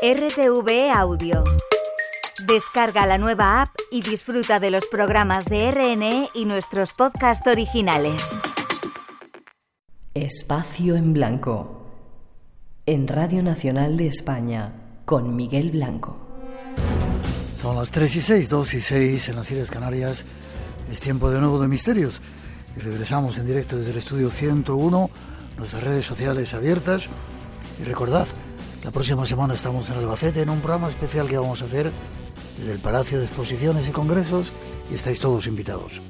RTV Audio. Descarga la nueva app y disfruta de los programas de RNE y nuestros podcasts originales. Espacio en Blanco. En Radio Nacional de España, con Miguel Blanco. Son las 3 y 6, 2 y 6 en las Islas Canarias. Es tiempo de nuevo de misterios. Y regresamos en directo desde el estudio 101, nuestras redes sociales abiertas. Y recordad, la próxima semana estamos en Albacete en un programa especial que vamos a hacer desde el Palacio de Exposiciones y Congresos y estáis todos invitados.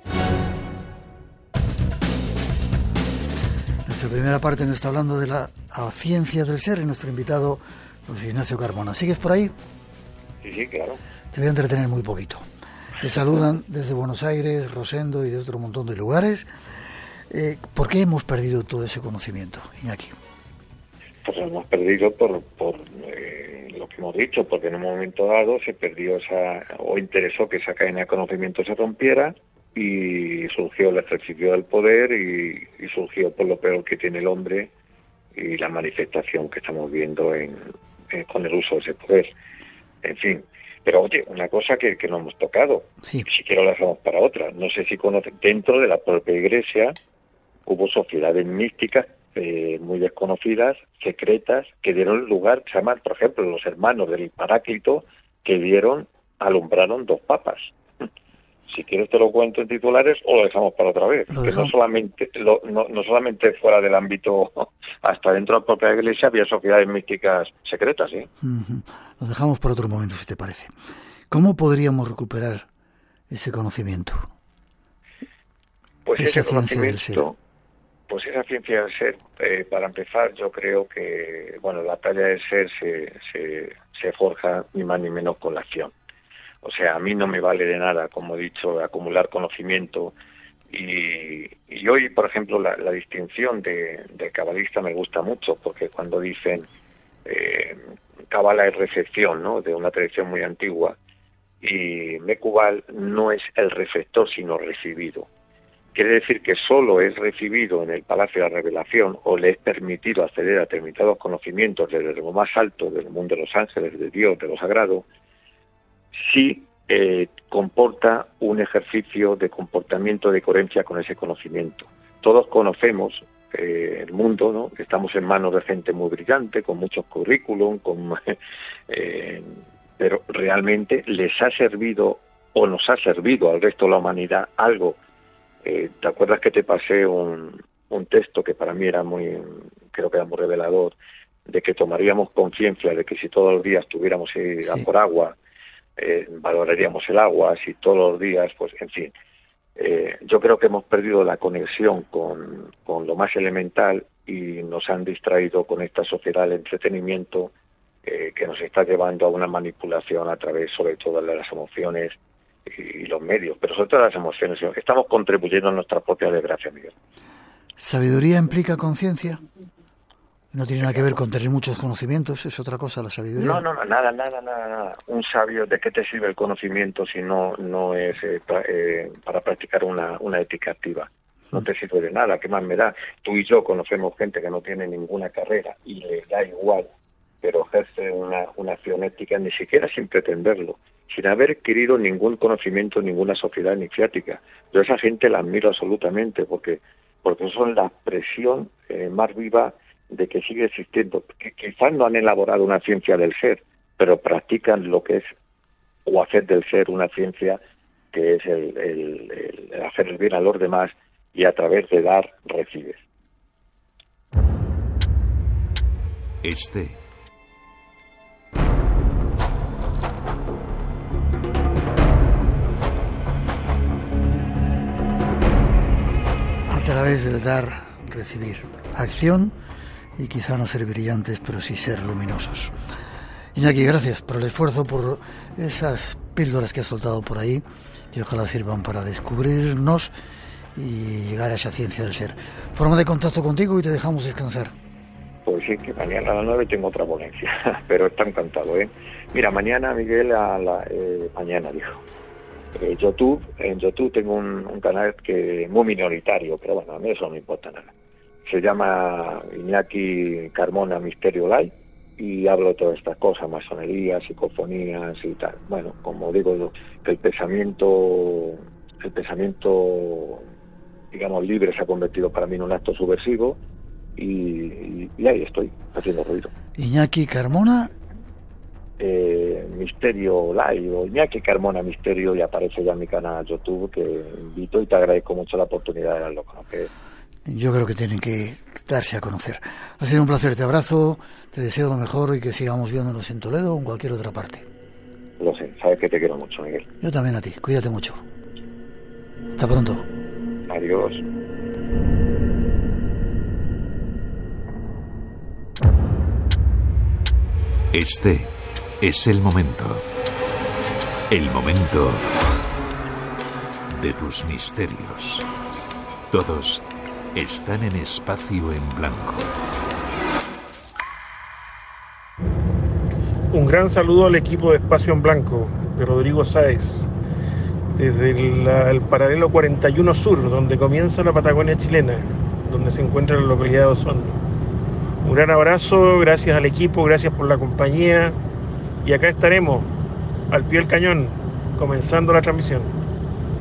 Nuestra primera parte nos está hablando de la ciencia del ser y nuestro invitado, José Ignacio Carmona. ¿Sigues por ahí? Sí, sí, claro. Te voy a entretener muy poquito. Te saludan desde Buenos Aires, Rosendo y de otro montón de lugares. Eh, ¿Por qué hemos perdido todo ese conocimiento, Iñaki? Pues hemos perdido por, por eh, lo que hemos dicho, porque en un momento dado se perdió esa, o interesó que esa cadena de conocimiento se rompiera y surgió el ejercicio del poder y, surgió por lo peor que tiene el hombre y la manifestación que estamos viendo en, con el uso de ese poder. En fin, pero oye, una cosa que, que no hemos tocado, Sí. si quiero la dejamos para otra, no sé si conoce, dentro de la propia iglesia hubo sociedades místicas eh, muy desconocidas, secretas, que dieron lugar, se llaman, por ejemplo, los hermanos del Paráclito, que dieron, alumbraron dos papas. Si quieres te lo cuento en titulares o lo dejamos para otra vez. Que no solamente, lo- no, no solamente fuera del ámbito, hasta dentro de la propia iglesia había sociedades místicas secretas, ¿sí? Ujú. Lo dejamos para otro momento, si te parece. ¿Cómo podríamos recuperar ese conocimiento? Pues ese ciencia del conocimiento, pues esa ciencia del ser, eh, para empezar, yo creo que, bueno, la talla del ser se, se, forja ni más ni menos con la acción. O sea, a mí no me vale de nada, como he dicho, acumular conocimiento. Y, y hoy, por ejemplo, la, la distinción de, del cabalista me gusta mucho, porque cuando dicen eh, cabala es recepción, ¿no? De una tradición muy antigua, y Mecubal no es el receptor, sino recibido. Quiere decir que solo es recibido en el Palacio de la Revelación o le es permitido acceder a determinados conocimientos desde lo más alto del mundo de los ángeles, de Dios, de lo sagrado, si eh, comporta un ejercicio de comportamiento de coherencia con ese conocimiento. Todos conocemos eh, el mundo, ¿no? Estamos en manos de gente muy brillante, con muchos currículum, con, eh, pero realmente les ha servido o nos ha servido al resto de la humanidad algo. Eh, ¿Te acuerdas que te pasé un, un texto que para mí era muy, creo que era muy revelador, de que tomaríamos conciencia de que si todos los días tuviéramos que ir a por agua, eh, valoraríamos el agua, si todos los días, pues en fin. Eh, yo creo que hemos perdido la conexión con, con lo más elemental y nos han distraído con esta sociedad del entretenimiento eh, que nos está llevando a una manipulación a través sobre todo de las emociones y los medios, pero sobre todo las emociones. Estamos contribuyendo a nuestra propia desgracia, Miguel. ¿Sabiduría implica conciencia? No tiene nada que ver con tener muchos conocimientos, es otra cosa la sabiduría. No, no, no, nada, nada, nada, nada. Un sabio, ¿de qué te sirve el conocimiento si no, no es eh, pra- eh, para practicar una, una ética activa? No te sirve de nada, ¿qué más me da? Tú y yo conocemos gente que no tiene ninguna carrera y le da igual, pero ejerce una, una ética ni siquiera sin pretenderlo, sin haber adquirido ningún conocimiento en ninguna sociedad iniciática. Yo esa gente la admiro absolutamente porque, porque son la expresión eh, más viva de que sigue existiendo. Que quizás no han elaborado una ciencia del ser, pero practican lo que es o hacer del ser una ciencia que es el, el- el hacer el bien a los demás y a través de dar recibes. Este través del dar, recibir. Acción y quizá no ser brillantes, pero sí ser luminosos. Iñaki, gracias por el esfuerzo, por esas píldoras que has soltado por ahí y ojalá sirvan para descubrirnos y llegar a esa ciencia del ser. Forma de contacto contigo y te dejamos descansar. Pues sí, que mañana a las 9 tengo otra ponencia, pero está encantado, ¿eh? Mira, mañana, Miguel, a la, eh, mañana dijo, YouTube, en YouTube tengo un, un canal que muy minoritario, pero bueno, a mí eso no me importa nada. Se llama Iñaki Carmona Misterio Live y hablo de todas estas cosas, masonería, psicofonías y tal. Bueno, como digo, el pensamiento, el pensamiento, digamos, libre se ha convertido para mí en un acto subversivo y, ahí estoy, haciendo ruido. Iñaki Carmona. Eh, Misterio Live o Iñaki Carmona Misterio y aparece ya en mi canal YouTube que invito y te agradezco mucho la oportunidad de darlo a conocer yo creo que tienen que darse a conocer. Ha sido un placer, te abrazo, te deseo lo mejor y que sigamos viéndonos en Toledo o en cualquier otra parte. Lo sé, sabes que te quiero mucho, Miguel. Yo también a ti, cuídate mucho. Hasta pronto. Adiós. Este es el momento. El momento de tus misterios. Todos están en espacio en blanco. Un gran saludo al equipo de Espacio en Blanco, de Rodrigo Sáez, desde el, paralelo 41 Sur, donde comienza la Patagonia chilena, donde se encuentra la localidad de Osorno. Un gran abrazo, gracias al equipo, gracias por la compañía y acá estaremos, al pie del cañón, comenzando la transmisión.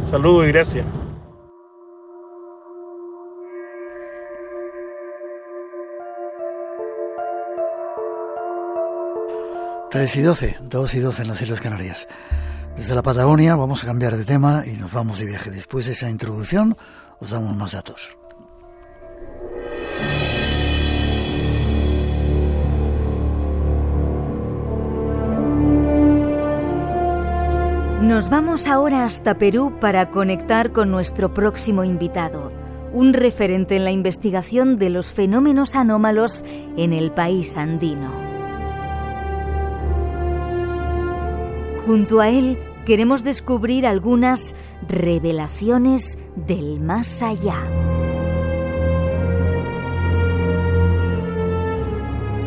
Saludos y gracias. 3 y 12, 2 y 12 en las Islas Canarias. Desde la Patagonia vamos a cambiar de tema y nos vamos de viaje. Después de esa introducción os damos más datos. Nos vamos ahora hasta Perú para conectar con nuestro próximo invitado, un referente en la investigación de los fenómenos anómalos en el país andino. Junto a él queremos descubrir algunas revelaciones del más allá.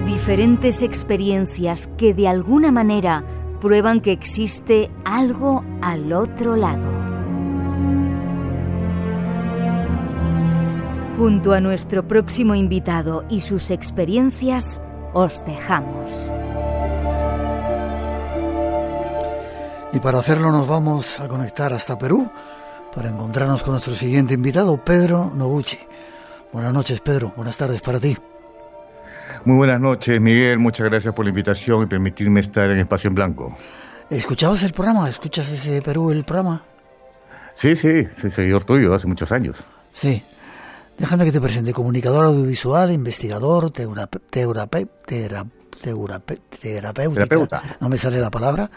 Diferentes experiencias que de alguna manera prueban que existe algo al otro lado. Junto a nuestro próximo invitado y sus experiencias, os dejamos. Y para hacerlo nos vamos a conectar hasta Perú para encontrarnos con nuestro siguiente invitado, Pedro Noguchi. Buenas noches, Pedro. Buenas tardes para ti. Muy buenas noches, Miguel. Muchas gracias por la invitación y permitirme estar en Espacio en Blanco. ¿Escuchabas el programa? ¿Escuchas desde Perú el programa? Sí, sí, soy seguidor tuyo hace muchos años. Sí. Déjame que te presente. Comunicador audiovisual, investigador, terapeuta. No me sale la palabra.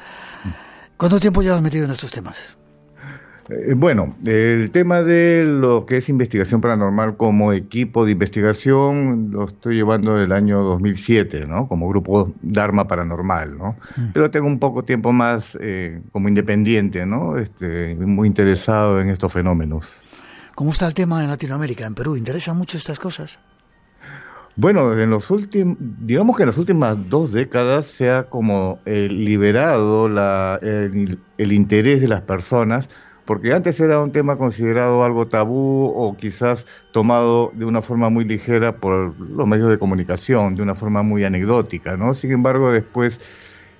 ¿Cuánto tiempo has metido en estos temas? Eh, bueno, el tema de lo que es investigación paranormal como equipo de investigación lo estoy llevando del año 2007, ¿no? Como grupo Dharma Paranormal, ¿no? Mm. Pero tengo un poco tiempo más eh, como independiente, ¿no? Este, muy interesado en estos fenómenos. ¿Cómo está el tema en Latinoamérica, en Perú? ¿Interesan mucho estas cosas? Bueno, en los últimos, digamos que en las últimas dos décadas se ha como eh, liberado la, el, interés de las personas, porque antes era un tema considerado algo tabú o quizás tomado de una forma muy ligera por los medios de comunicación, de una forma muy anecdótica, ¿no? Sin embargo, después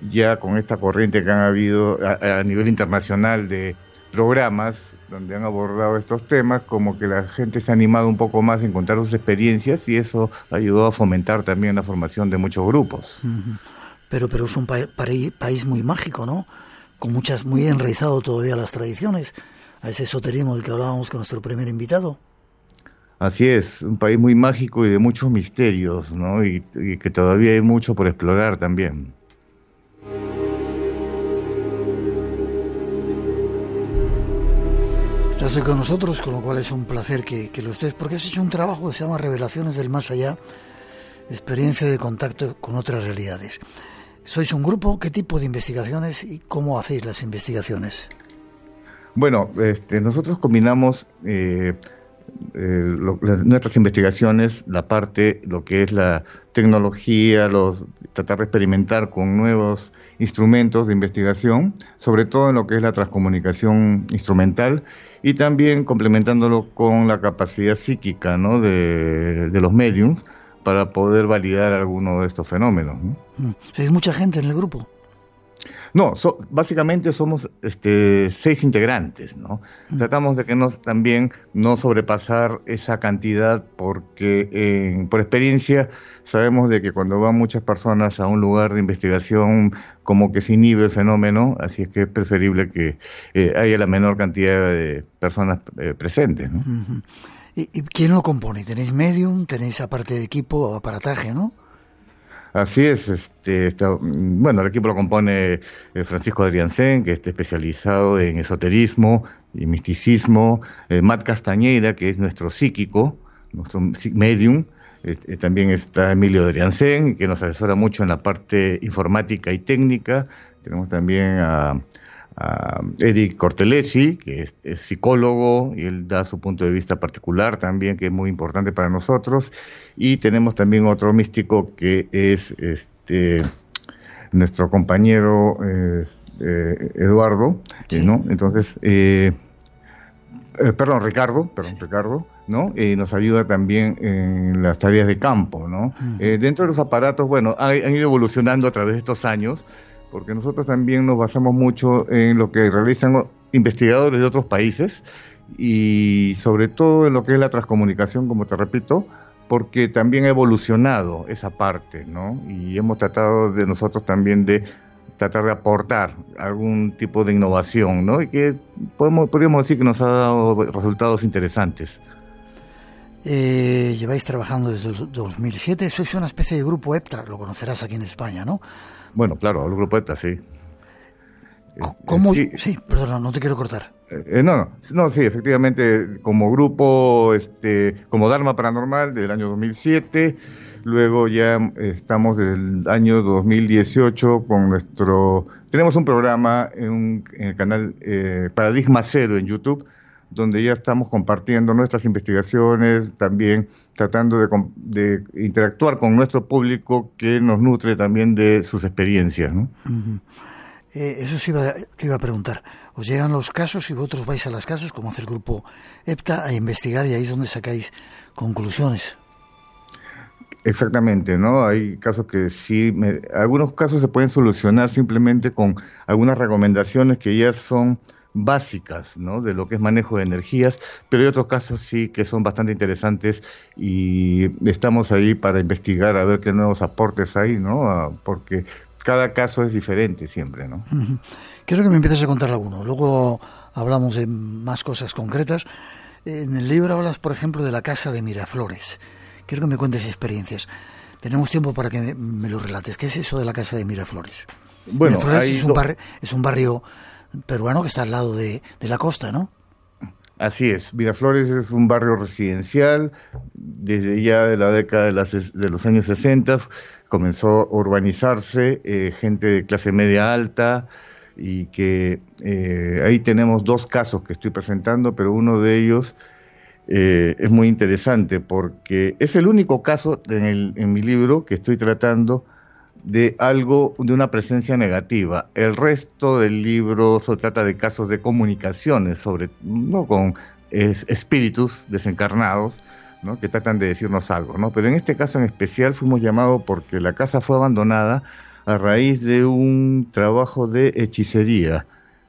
ya con esta corriente que han habido a nivel internacional de programas donde han abordado estos temas, como que la gente se ha animado un poco más a encontrar sus experiencias y eso ayudó a fomentar también la formación de muchos grupos. Pero, pero es un país muy mágico, ¿no? Con muchas, muy enraizado todavía las tradiciones, a ese esoterismo del que hablábamos con nuestro primer invitado. Así es, un país muy mágico y de muchos misterios, ¿no? y que todavía hay mucho por explorar también. Estás hoy con nosotros, con lo cual es un placer que, lo estés, porque has hecho un trabajo que se llama Revelaciones del Más Allá, experiencia de contacto con otras realidades. ¿Sois un grupo? ¿Qué tipo de investigaciones y cómo hacéis las investigaciones? Bueno, este, nosotros combinamos eh, eh, nuestras investigaciones, la parte, lo que es la tecnología, los, tratar de experimentar con nuevos instrumentos de investigación, sobre todo en lo que es la transcomunicación instrumental y también complementándolo con la capacidad psíquica ¿no? de, los mediums para poder validar alguno de estos fenómenos. ¿no? ¿Hay mm. mucha gente en el grupo? No, básicamente somos este, seis integrantes, ¿no? Mm. Tratamos de que nos, también no sobrepasar esa cantidad porque por experiencia sabemos de que cuando van muchas personas a un lugar de investigación como que se inhibe el fenómeno, así es que es preferible que eh, haya la menor cantidad de personas eh, presentes, ¿no? ¿Y, quién lo compone? ¿Tenéis medium? ¿Tenéis aparte de equipo o aparataje, no? Así es, este, bueno, el equipo lo compone eh, Francisco Adriansen, que está especializado en esoterismo y misticismo, eh, Matt Castañeda, que es nuestro psíquico, nuestro medium, eh, también está Emilio Adriansen, que nos asesora mucho en la parte informática y técnica, tenemos también a a Eric Cortelesi, que es, psicólogo y él da su punto de vista particular también, que es muy importante para nosotros. Y tenemos también otro místico que es este nuestro compañero eh, eh, Eduardo, ¿no? Entonces, eh, perdón, Ricardo, perdón, Ricardo, ¿no? nos ayuda también en las tareas de campo, ¿no? dentro de los aparatos, bueno, han ido evolucionando a través de estos años porque nosotros también nos basamos mucho en lo que realizan investigadores de otros países y sobre todo en lo que es la transcomunicación, como te repito, porque también ha evolucionado esa parte, ¿no? Y hemos tratado de nosotros también de tratar de aportar algún tipo de innovación, ¿no? Y que podemos, podríamos decir que nos ha dado resultados interesantes. Eh, lleváis trabajando desde el 2007, sois una especie de grupo EPTA, lo conocerás aquí en España, ¿no? Bueno, claro, el grupo ETA, sí. ¿Cómo? Sí, sí perdona, no te quiero cortar. Eh, no, no, no, sí, efectivamente, como grupo, este, como Dharma Paranormal del año 2007, luego ya estamos desde el año 2018 con nuestro, tenemos un programa en, el canal eh, Paradigma Cero en YouTube, donde ya estamos compartiendo nuestras investigaciones, también tratando de, interactuar con nuestro público que nos nutre también de sus experiencias. ¿no? Eh, eso sí te iba a preguntar. ¿Os llegan los casos y vosotros vais a las casas, como hace el grupo EPTA, a investigar y ahí es donde sacáis conclusiones? Exactamente, ¿no? Hay casos que sí, algunos casos se pueden solucionar simplemente con algunas recomendaciones que ya son básicas ¿no? de lo que es manejo de energías, pero hay otros casos sí que son bastante interesantes y estamos ahí para investigar a ver qué nuevos aportes hay, ¿no? Ah, porque cada caso es diferente siempre. ¿no? Quiero que me empieces a contar alguno, luego hablamos de más cosas concretas. En el libro hablas, por ejemplo, de la casa de Miraflores. Quiero que me cuentes experiencias. Tenemos tiempo para que me, lo relates. ¿Qué es eso de la casa de Miraflores? Bueno, Miraflores es, un es un barrio peruano que está al lado de, la costa, ¿no? Así es, Miraflores es un barrio residencial, desde ya de la década de, los años 60 comenzó a urbanizarse, eh, gente de clase media alta, y que eh, ahí tenemos dos casos que estoy presentando, pero uno de ellos eh, es muy interesante porque es el único caso en, en mi libro que estoy tratando de algo, de una presencia negativa. El resto del libro se trata de casos de comunicaciones, sobre, no con espíritus desencarnados, ¿no? que tratan de decirnos algo, ¿no? Pero en este caso en especial fuimos llamados porque la casa fue abandonada a raíz de un trabajo de hechicería,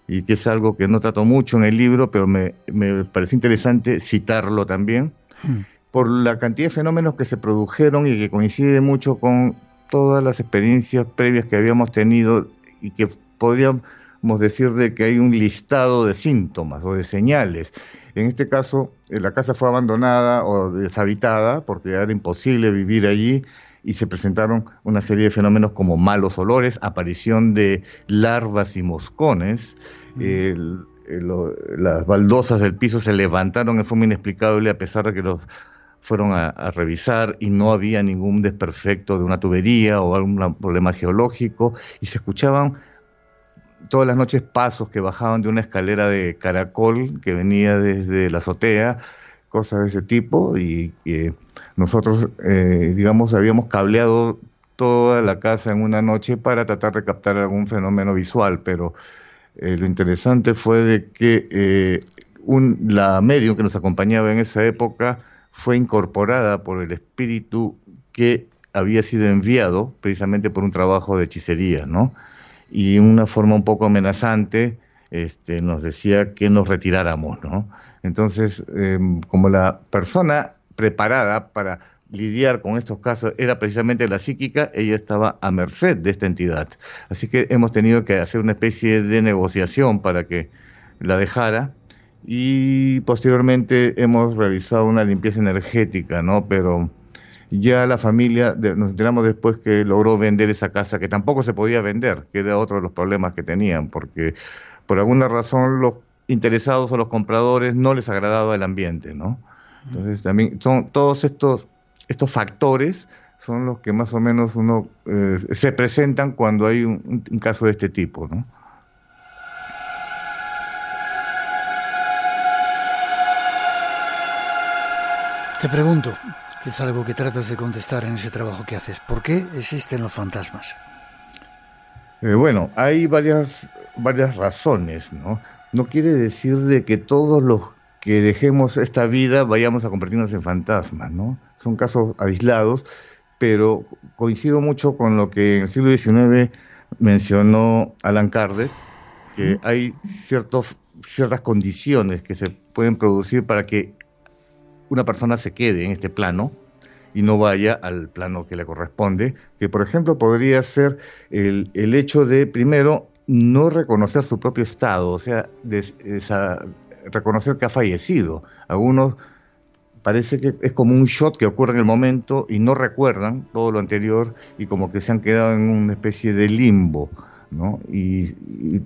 y que es algo que no trato mucho en el libro, pero me, me pareció interesante citarlo también, hmm. por la cantidad de fenómenos que se produjeron y que coincide mucho con todas las experiencias previas que habíamos tenido y que podríamos decir de que hay un listado de síntomas o de señales. En este caso, eh, la casa fue abandonada o deshabitada porque era imposible vivir allí y se presentaron una serie de fenómenos como malos olores, aparición de larvas y moscones, las baldosas del piso se levantaron en forma inexplicable a pesar de que los fueron a, revisar y no había ningún desperfecto de una tubería o algún problema geológico y se escuchaban todas las noches pasos que bajaban de una escalera de caracol que venía desde la azotea, cosas de ese tipo y nosotros, eh, digamos, habíamos cableado toda la casa en una noche para tratar de captar algún fenómeno visual, pero eh, lo interesante fue de que eh, un, la medium que nos acompañaba en esa época fue incorporada por el espíritu que había sido enviado precisamente por un trabajo de hechicería, ¿no? Y una forma un poco amenazante este, nos decía que nos retiráramos, ¿no? Entonces, em, como la persona preparada para lidiar con estos casos era precisamente la psíquica, ella estaba a merced de esta entidad. Así que hemos tenido que hacer una especie de negociación para que la dejara y posteriormente hemos realizado una limpieza energética, ¿no? Pero ya la familia, nos enteramos después que logró vender esa casa, que tampoco se podía vender, que era otro de los problemas que tenían, porque por alguna razón los interesados o los compradores no les agradaba el ambiente, ¿no? Entonces también son todos estos, estos factores son los que más o menos uno eh, se presentan cuando hay un, un caso de este tipo, ¿no? Te pregunto, que es algo que tratas de contestar en ese trabajo que haces, ¿por qué existen los fantasmas? Eh, bueno, hay varias, varias razones, ¿no? No quiere decir de que todos los que dejemos esta vida vayamos a convertirnos en fantasmas, ¿no? Son casos aislados, pero coincido mucho con lo que en el siglo XIX mencionó Alan Kardec, que hay ciertos, ciertas condiciones que se pueden producir para que una persona se quede en este plano y no vaya al plano que le corresponde, que por ejemplo podría ser el, el hecho de, primero, no reconocer su propio estado, o sea, reconocer que ha fallecido. Algunos parece que es como un shot que ocurre en el momento y no recuerdan todo lo anterior y como que se han quedado en una especie de limbo. ¿No? Y,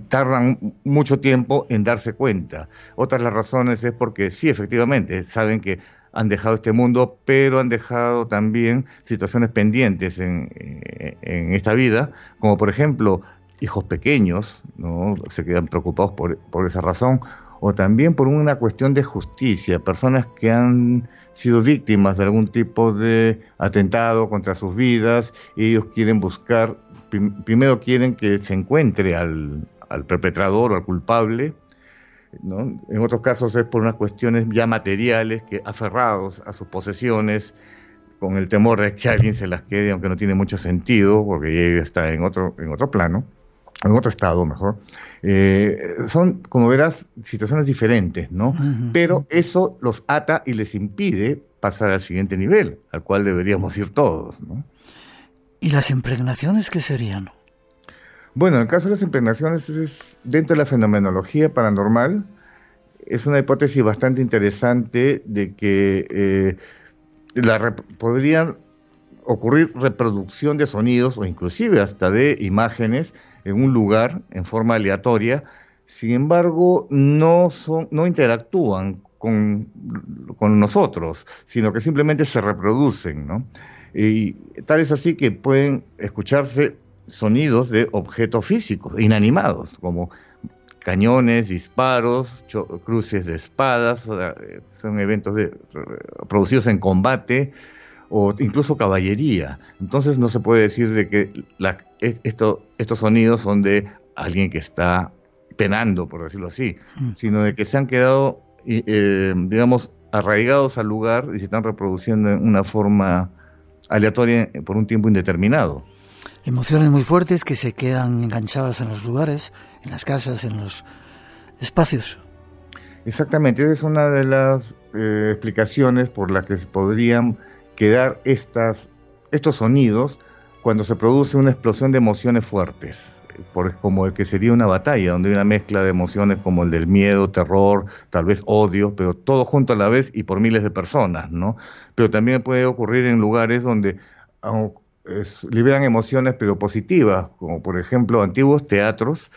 tardan mucho tiempo en darse cuenta. Otras las razones es porque sí, efectivamente, saben que han dejado este mundo, pero han dejado también situaciones pendientes en, en esta vida, como por ejemplo hijos pequeños, ¿no? se quedan preocupados por, por esa razón, o también por una cuestión de justicia, personas que han sido víctimas de algún tipo de atentado contra sus vidas ellos quieren buscar primero quieren que se encuentre al, perpetrador o al culpable, En otros casos es por unas cuestiones ya materiales, que aferrados a sus posesiones, con el temor de que alguien se las quede, aunque no tiene mucho sentido, porque ella está en otro, en otro plano, en otro estado mejor. Eh, son, como verás, situaciones diferentes, ¿no? Pero eso los ata y les impide pasar al siguiente nivel, al cual deberíamos ir todos, ¿no? ¿Y las impregnaciones qué serían? Bueno, el caso de las impregnaciones es dentro de la fenomenología paranormal. Es una hipótesis bastante interesante de que eh, la podrían ocurrir reproducción de sonidos o inclusive hasta de imágenes en un lugar en forma aleatoria. Sin embargo, no, son, no interactúan con, con nosotros, sino que simplemente se reproducen, ¿no? Y tal es así que pueden escucharse sonidos de objetos físicos, inanimados, como cañones, disparos, cruces de espadas, son eventos producidos en combate o incluso caballería. Entonces no se puede decir de que estos sonidos son de alguien que está penando, por decirlo así, mm. sino de que se han quedado, eh, digamos, arraigados al lugar y se están reproduciendo en una forma aleatoria por un tiempo indeterminado. Emociones muy fuertes que se quedan enganchadas en los lugares, en las casas, en los espacios. Exactamente, esa es una de las eh, explicaciones por las que se podrían quedar estas, estos sonidos cuando se produce una explosión de emociones fuertes como el que sería una batalla, donde hay una mezcla de emociones como el del miedo, terror, tal vez odio, pero todo junto a la vez y por miles de personas, ¿no? Pero también puede ocurrir en lugares donde liberan emociones pero positivas, como por ejemplo antiguos teatros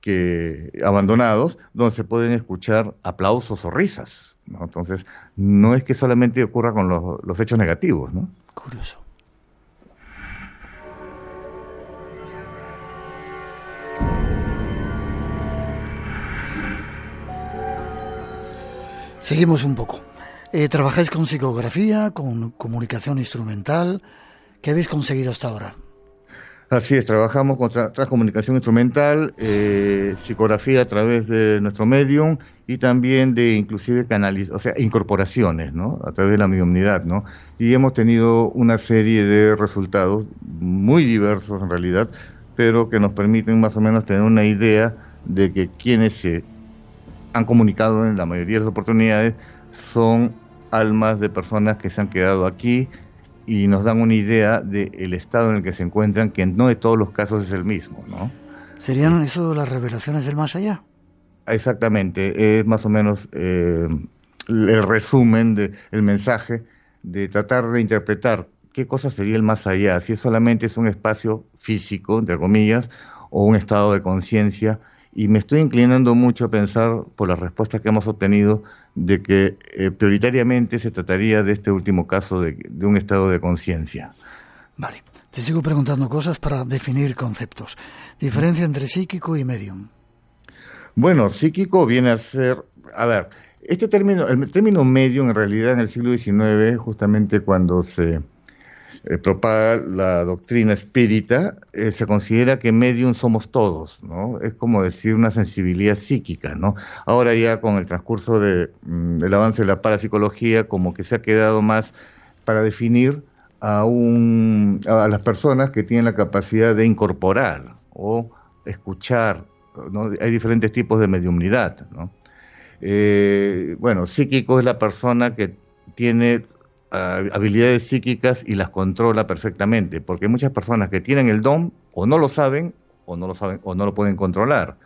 que abandonados, donde se pueden escuchar aplausos o risas. Entonces, no es que solamente ocurra con los, los hechos negativos, ¿no? Curioso. Seguimos un poco. Eh, ¿Trabajáis con psicografía, con comunicación instrumental? ¿Qué habéis conseguido hasta ahora? Así es, trabajamos con transcomunicación instrumental, eh, psicografía a través de nuestro medium y también de inclusive canales, o sea, incorporaciones, ¿no? A través de la mediumnidad, ¿no? Y hemos tenido una serie de resultados muy diversos en realidad, pero que nos permiten más o menos tener una idea de que quienes se han comunicado en la mayoría de las oportunidades son almas de personas que se han quedado aquí y nos dan una idea del estado en el que se encuentran, que no de todos los casos es el mismo, ¿no? ¿Serían eso las revelaciones del más allá? Exactamente, es más o menos eh, el resumen del el mensaje de tratar de interpretar qué cosa sería el más allá, si solamente es un espacio físico, entre comillas, o un estado de conciencia, y me estoy inclinando mucho a pensar, por las respuestas que hemos obtenido, de que eh, prioritariamente se trataría de este último caso de, un estado de conciencia. Vale, te sigo preguntando cosas para definir conceptos. Diferencia entre psíquico y medium. Bueno, psíquico viene a ser, a ver, este término, el término medium en realidad en el siglo XIX, justamente cuando se eh, propaga la doctrina espírita, eh, se considera que medium somos todos, ¿no? Es como decir una sensibilidad psíquica, ¿no? Ahora ya con el transcurso de, mm, del avance de la parapsicología, como que se ha quedado más para definir a, un, a las personas que tienen la capacidad de incorporar o escuchar, ¿no? Hay diferentes tipos de mediumnidad, ¿no? Eh, bueno, psíquico es la persona que tiene habilidades psíquicas y las controla perfectamente, porque muchas personas que tienen el don o no lo saben o no lo saben o no lo pueden controlar.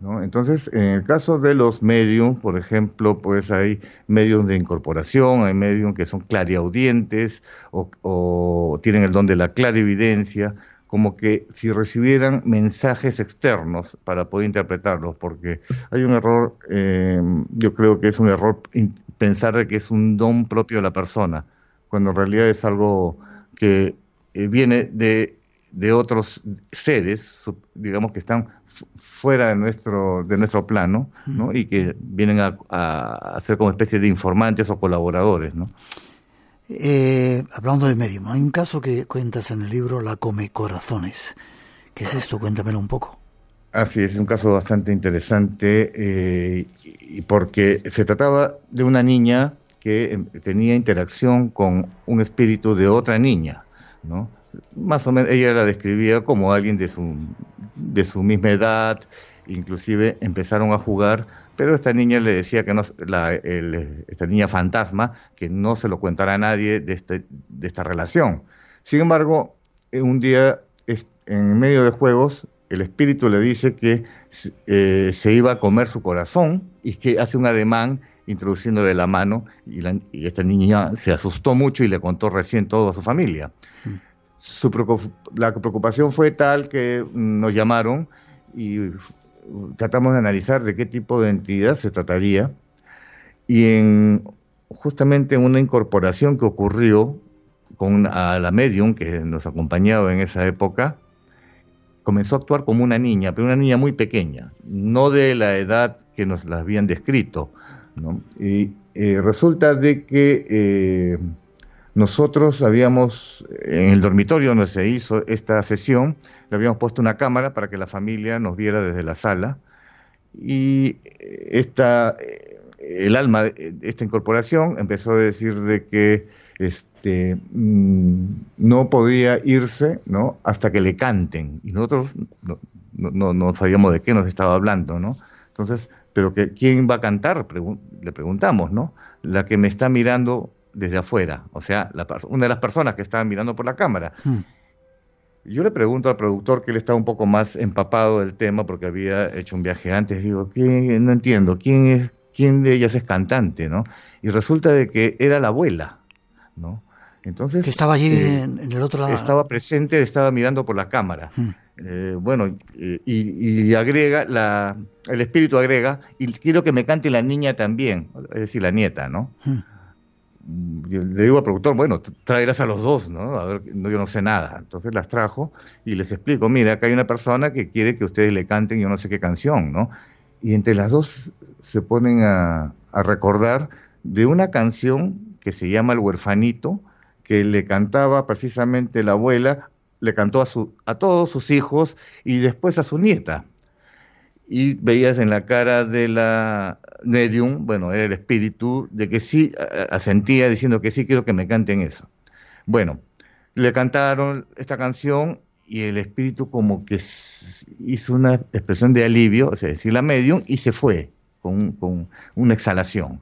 Entonces, en el caso de los medios, por ejemplo, pues hay medios de incorporación, hay medios que son clariaudientes o, o tienen el don de la clarividencia, como que si recibieran mensajes externos para poder interpretarlos, porque hay un error, eh, yo creo que es un error pensar de que es un don propio de la persona, cuando en realidad es algo que eh, viene de, de, otros seres, digamos que están fuera de nuestro, de nuestro plano, ¿no? y que vienen a, a, ser como especie de informantes o colaboradores, ¿no? Eh, hablando de medium, hay un caso que cuentas en el libro La Come Corazones. ¿Qué es esto? Cuéntamelo un poco. Así es, un caso bastante interesante eh, porque se trataba de una niña que em, tenía interacción con un espíritu de otra niña, ¿no? Más o menos ella la describía como alguien de su, de su misma edad, inclusive empezaron a jugar pero esta niña le decía que no, la, esta niña fantasma, que no se lo contara a nadie de, este, de esta relación. Sin embargo, un día, en medio de juegos, el espíritu le dice que eh, se iba a comer su corazón y que hace un ademán introduciéndole la mano y, esta niña se asustó mucho y le contó recién todo a su familia. Mm. Su la preocupación fue tal que nos llamaron y tratamos de analizar de qué tipo de entidad se trataría y en justamente en una incorporación que ocurrió con a la medium que nos acompañaba en esa época, comenzó a actuar como una niña, pero una niña muy pequeña, no de la edad que nos la habían descrito. Y eh, resulta de que eh, nosotros habíamos, en el dormitorio donde se hizo esta sesión, le habíamos puesto una cámara para que la familia nos viera desde la sala y esta, el alma de esta incorporación empezó a decir de que este, mm, no podía irse ¿no? hasta que le canten y nosotros no, no, no, sabíamos de qué nos estaba hablando, ¿no? Entonces, pero que quién va a cantar, le preguntamos, ¿no? La que me está mirando desde afuera, o sea, la, una de las personas que estaban mirando por la cámara. Hmm. Yo le pregunto al productor que él estaba un poco más empapado del tema porque había hecho un viaje antes. Digo, ¿quién? no entiendo, ¿quién, es, ¿quién de ellas es cantante? ¿no? Y resulta de que era la abuela, ¿no? Entonces, que estaba allí eh, en, el otro lado. Estaba presente, estaba mirando por la cámara. Hmm. Eh, bueno, y, agrega, la, el espíritu agrega, y quiero que me cante la niña también, es decir, la nieta, ¿no? Hmm le digo al productor, bueno, tráelas a los dos, ¿no? A yo no sé nada. Entonces las trajo y les explico, mira, acá hay una persona que quiere que ustedes le canten yo no sé qué canción, ¿no? Y entre las dos se ponen a, recordar de una canción que se llama El huerfanito, que le cantaba precisamente la abuela le cantó a, su, a todos sus hijos y después a su nieta. Y veías en la cara de la medium, bueno, era el espíritu, de que sí asentía diciendo que sí quiero que me canten eso. Bueno, le cantaron esta canción y el espíritu como que hizo una expresión de alivio, o sea, decir la medium, y se fue con, con una exhalación.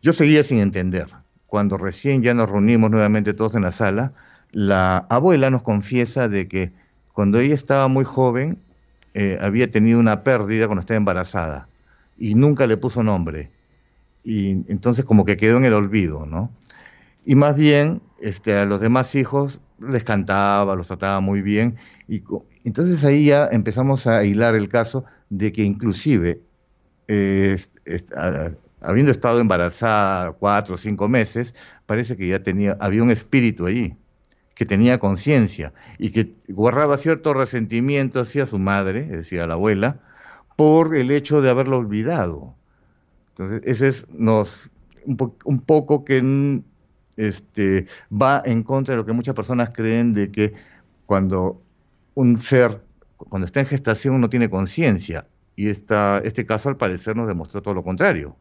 Yo seguía sin entender. Cuando recién ya nos reunimos nuevamente todos en la sala, la abuela nos confiesa de que cuando ella estaba muy joven eh, había tenido una pérdida cuando estaba embarazada y nunca le puso nombre. Y entonces como que quedó en el olvido, ¿no? Y más bien este, a los demás hijos les cantaba, los trataba muy bien. Y entonces ahí ya empezamos a hilar el caso de que inclusive, eh, habiendo estado embarazada cuatro o cinco meses, parece que ya tenía, había un espíritu allí que tenía conciencia y que guardaba cierto resentimiento hacia su madre, decía la abuela, por el hecho de haberlo olvidado. Entonces, ese es nos, un, poco que este, va en contra de lo que muchas personas creen de que cuando un ser, cuando está en gestación, no tiene conciencia. Y esta, este caso, al parecer, nos demostró todo lo contrario.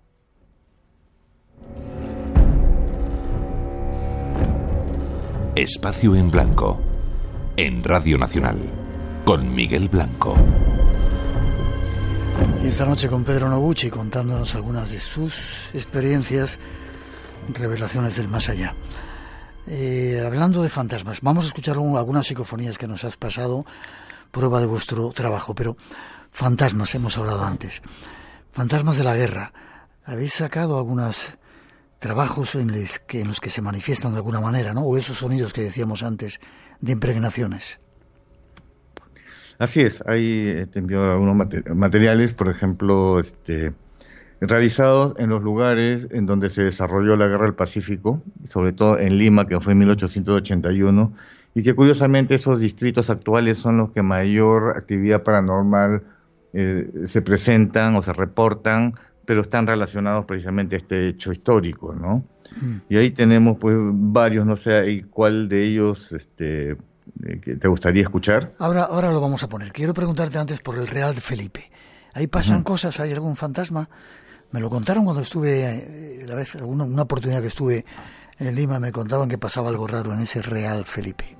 Espacio en Blanco, en Radio Nacional, con Miguel Blanco. Esta noche con Pedro Noguchi contándonos algunas de sus experiencias, revelaciones del más allá. Eh, hablando de fantasmas, vamos a escuchar algunas psicofonías que nos has pasado, prueba de vuestro trabajo, pero fantasmas hemos hablado antes. Fantasmas de la guerra. ¿Habéis sacado algunas trabajos en los, que, en los que se manifiestan de alguna manera, ¿no? O esos sonidos que decíamos antes de impregnaciones. Así es, ahí eh, te algunos materiales, por ejemplo, este, realizados en los lugares en donde se desarrolló la Guerra del Pacífico, sobre todo en Lima, que fue en 1881, y que curiosamente esos distritos actuales son los que mayor actividad paranormal eh, se presentan o se reportan pero están relacionados precisamente a este hecho histórico, ¿no? Mm. Y ahí tenemos pues varios, no sé, ¿y cuál de ellos este, eh, te gustaría escuchar? Ahora, ahora lo vamos a poner. Quiero preguntarte antes por el Real de Felipe. Ahí pasan cosas, hay algún fantasma. Me lo contaron cuando estuve, eh, la vez, una, una oportunidad que estuve en Lima, me contaban que pasaba algo raro en ese Real Felipe.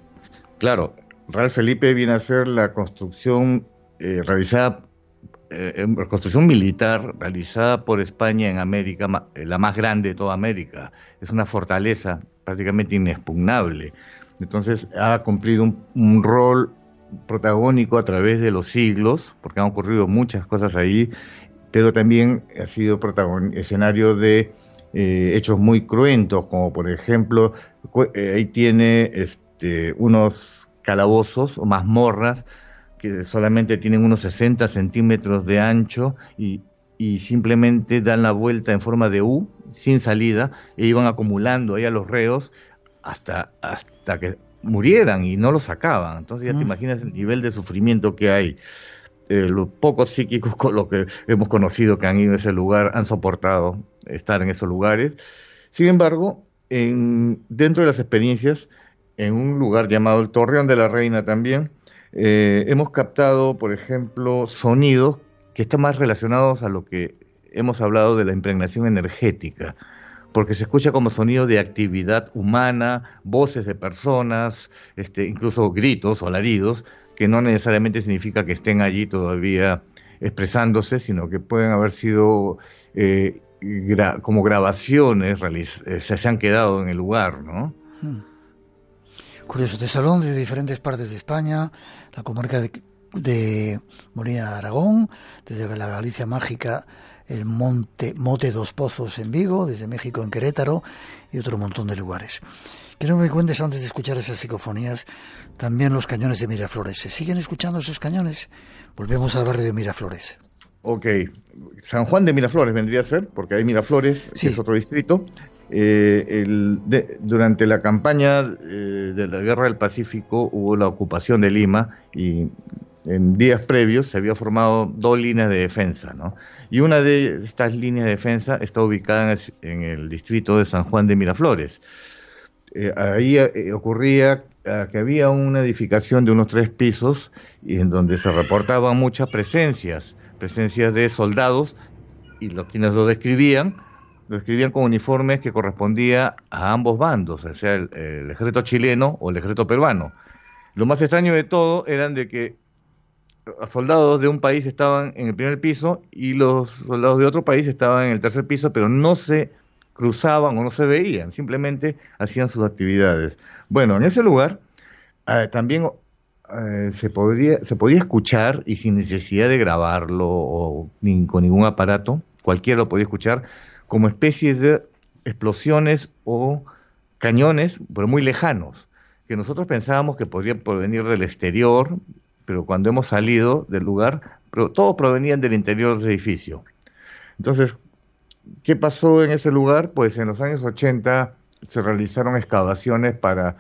Claro, Real Felipe viene a ser la construcción eh, realizada eh, reconstrucción militar realizada por España en América, eh, la más grande de toda América. Es una fortaleza prácticamente inexpugnable. Entonces ha cumplido un, rol protagónico a través de los siglos, porque han ocurrido muchas cosas ahí, pero también ha sido escenario de eh, hechos muy cruentos, como por ejemplo, ahí tiene este, unos calabozos o mazmorras que solamente tienen unos 60 centímetros de ancho y, simplemente dan la vuelta en forma de U, sin salida, e iban acumulando ahí a los reos hasta, hasta que murieran y no los sacaban. Entonces ya te mm. imaginas el nivel de sufrimiento que hay. Eh, los pocos psíquicos con los que hemos conocido que han ido a ese lugar han soportado estar en esos lugares. Sin embargo, en, dentro de las experiencias, en un lugar llamado el Torreón de la Reina también, eh, hemos captado, por ejemplo, sonidos que están más relacionados a lo que hemos hablado de la impregnación energética, porque se escucha como sonido de actividad humana, voces de personas, este, incluso gritos o alaridos, que no necesariamente significa que estén allí todavía expresándose, sino que pueden haber sido eh, como grabaciones, eh, se, han quedado en el lugar, ¿no? Hmm. Curioso, de salón de diferentes partes de España, la comarca de, de Molina Aragón, desde la Galicia Mágica, el Monte Mote Dos Pozos en Vigo, desde México en Querétaro y otro montón de lugares. Quiero que me cuentes antes de escuchar esas psicofonías también los cañones de Miraflores. ¿Se siguen escuchando esos cañones? Volvemos al barrio de Miraflores. Ok, San Juan de Miraflores vendría a ser, porque hay Miraflores, que es otro distrito, eh, durante la campaña eh, de la Guerra del Pacífico hubo la ocupación de Lima y en días previos se había formado dos líneas de defensa, ¿no? Y una de estas líneas de defensa está ubicada en el, distrito de San Juan de Miraflores. eh, ahí ocurría ah, que había una edificación de unos tres pisos y en donde se reportaban muchas presencias, presencias de soldados y los quienes lo describían lo describían con uniformes que correspondía a ambos bandos, o sea, el, el, ejército chileno o el ejército peruano. Lo más extraño de todo eran de que soldados de un país estaban en el primer piso y los soldados de otro país estaban en el tercer piso, pero no se cruzaban o no se veían, simplemente hacían sus actividades. Bueno, en ese lugar eh, también se, podría, se podía escuchar y sin necesidad de grabarlo o ni, con ningún aparato, cualquiera lo podía escuchar, como especies de explosiones o cañones, pero muy lejanos, que nosotros pensábamos que podrían provenir del exterior, pero cuando hemos salido del lugar, pero todos provenían del interior del edificio. Entonces, ¿qué pasó en ese lugar? Pues en los años 80 se realizaron excavaciones para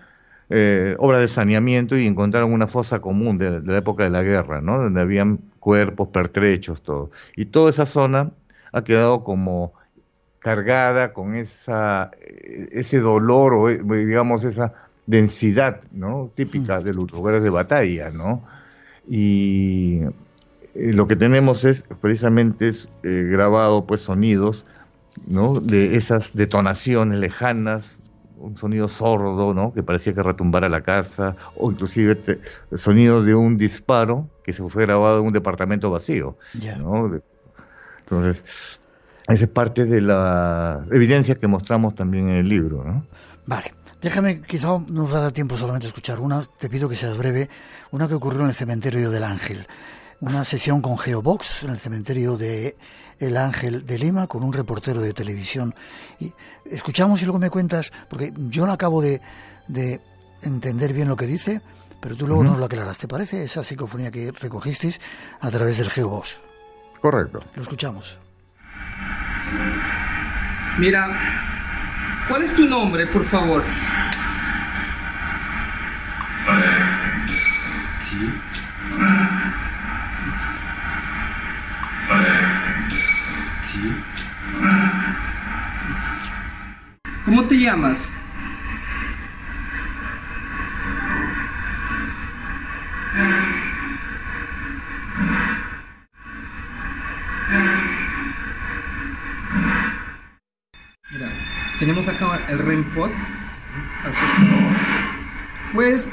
eh, obras de saneamiento y encontraron una fosa común de, de, la época de la guerra, ¿no? Donde habían cuerpos, pertrechos, todo. Y toda esa zona ha quedado como cargada con esa, ese dolor o digamos esa densidad, ¿no? Típica de los lugares de batalla, ¿no? Y lo que tenemos es precisamente es, eh, grabado pues sonidos ¿no? de esas detonaciones lejanas un sonido sordo ¿no? que parecía que retumbara la casa o inclusive te, el sonido de un disparo que se fue grabado en un departamento vacío Ya. ¿no? Entonces esa es parte de la evidencia que mostramos también en el libro ¿no? Vale, déjame, quizá nos va a dar tiempo solamente a escuchar una, te pido que seas breve, una que ocurrió en el cementerio del Ángel, una sesión con Geobox en el cementerio de El Ángel de Lima con un reportero de televisión. Y escuchamos y luego me cuentas, porque yo no acabo de, de entender bien lo que dice, pero tú luego nos lo aclaras. ¿Te parece esa psicofonía que recogisteis a través del Geobox? correcto Lo escuchamos. Mira, ¿cuál es tu nombre, por favor? Sí. Sí. ¿Cómo te llamas? Mira, tenemos acá el REMPOD al costado. Pues,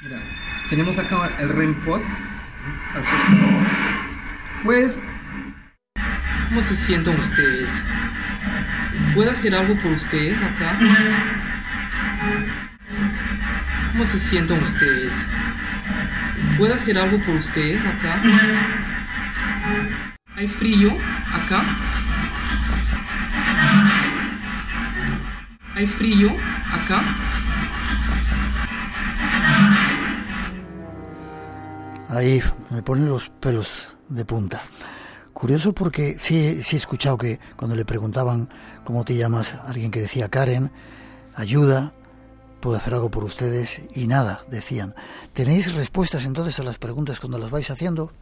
mira, tenemos acá el REMPOD al costado. Pues, ¿cómo se sienten ustedes? ¿Puedo hacer algo por ustedes acá? ¿Cómo se sienten ustedes? ¿Puedo hacer algo por ustedes acá? ¿Hay frío acá? ¿Hay frío acá? Ahí me ponen los pelos de punta. Curioso porque sí, sí he escuchado que cuando le preguntaban cómo te llamas, alguien que decía Karen, ayuda, puedo hacer algo por ustedes y nada, decían. ¿Tenéis respuestas entonces a las preguntas cuando las vais haciendo?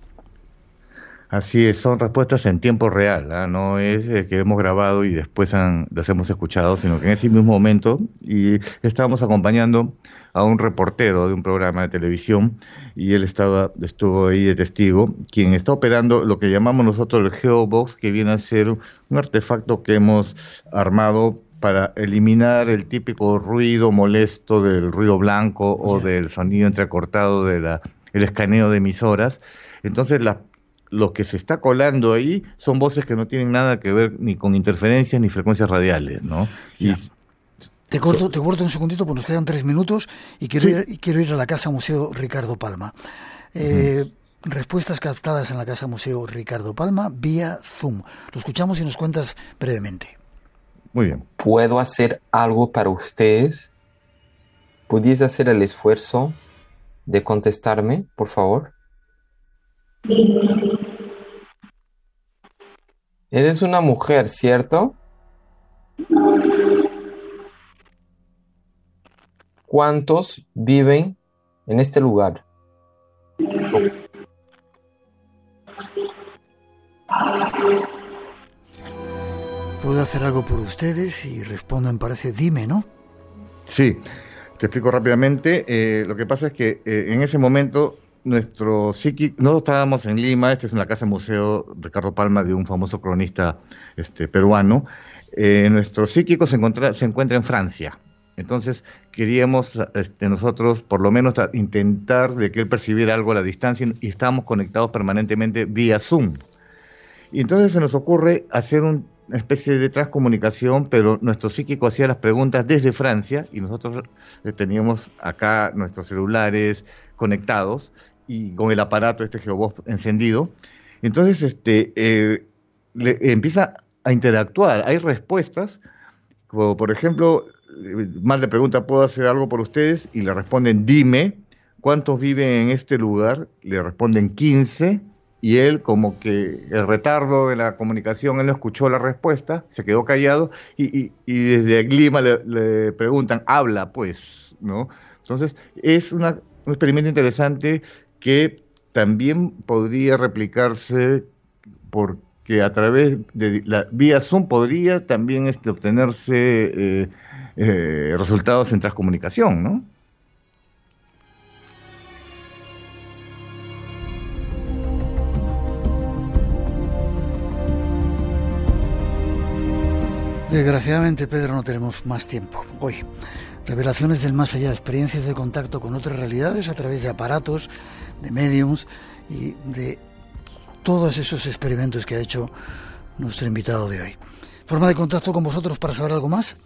Así es, son respuestas en tiempo real, ¿ah? no es eh, que hemos grabado y después han- las hemos escuchado, sino que en ese mismo momento y estábamos acompañando a un reportero de un programa de televisión y él estaba estuvo ahí de testigo, quien está operando lo que llamamos nosotros el Geobox, que viene a ser un artefacto que hemos armado para eliminar el típico ruido molesto del ruido blanco o del sonido entrecortado de la el escaneo de emisoras. Entonces la lo que se está colando ahí son voces que no tienen nada que ver ni con interferencias ni frecuencias radiales, ¿no? Y. Te corto, te corto un segundito, pues nos quedan tres minutos y quiero, Sí. ir, y quiero ir a la Casa Museo Ricardo Palma. Eh, Respuestas captadas en la Casa Museo Ricardo Palma vía Zoom. Lo escuchamos y nos cuentas brevemente. muy bien. ¿Puedo hacer algo para ustedes? ¿Podéis hacer el esfuerzo de contestarme, por favor? Eres una mujer, ¿cierto? ¿Cuántos viven en este lugar? ¿Puedo hacer algo por ustedes? Y responden, parece, dime, ¿no? Sí, te explico rápidamente. Eh, lo que pasa es que eh, en ese momento nuestro psíquico, nosotros estábamos en Lima, esta es una casa museo Ricardo Palma de un famoso cronista este, peruano. Eh, nuestro psíquico se encuentra, se encuentra en Francia. Entonces queríamos este, nosotros por lo menos intentar de que él percibiera algo a la distancia y estábamos conectados permanentemente vía Zoom. Y entonces se nos ocurre hacer una especie de transcomunicación, pero nuestro psíquico hacía las preguntas desde Francia y nosotros eh, teníamos acá nuestros celulares conectados y con el aparato este Geobox encendido. Entonces este, eh, empieza a interactuar, hay respuestas, como por ejemplo, más le pregunta, ¿puedo hacer algo por ustedes? Y le responden, dime, ¿cuántos viven en este lugar? Le responden 15 y él como que el retardo de la comunicación, él no escuchó la respuesta, se quedó callado y, desde Lima le, preguntan, habla pues, ¿no? Entonces es un experimento interesante que también podría replicarse porque a través de la vía Zoom podría también este, obtenerse eh, eh, resultados en transcomunicación, ¿no? Desgraciadamente, Pedro, no tenemos más tiempo. Hoy, revelaciones del más allá, experiencias de contacto con otras realidades a través de aparatos, de mediums y de todos esos experimentos que ha hecho nuestro invitado de hoy. ¿Forma de contacto con vosotros para saber algo más?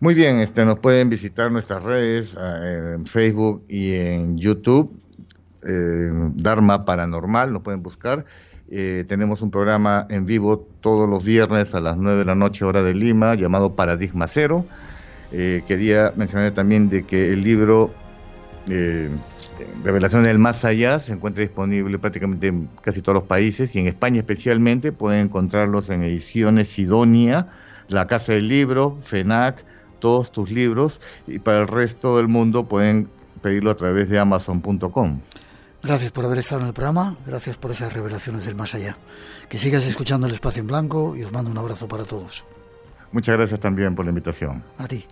Muy bien, este, nos pueden visitar nuestras redes eh, en Facebook y en YouTube, eh, Dharma Paranormal, nos pueden buscar eh, tenemos un programa en vivo todos los viernes a las 9 de la noche hora de Lima llamado Paradigma Cero. Eh, quería mencionar también de que el libro eh, Revelaciones del Más Allá se encuentra disponible prácticamente en casi todos los países y en España especialmente pueden encontrarlos en ediciones Sidonia, La Casa del Libro, FENAC, todos tus libros y para el resto del mundo pueden pedirlo a través de amazon.com. Gracias por haber estado en el programa, gracias por esas revelaciones del más allá. Que sigas escuchando el espacio en blanco y os mando un abrazo para todos. Muchas gracias también por la invitación. A ti.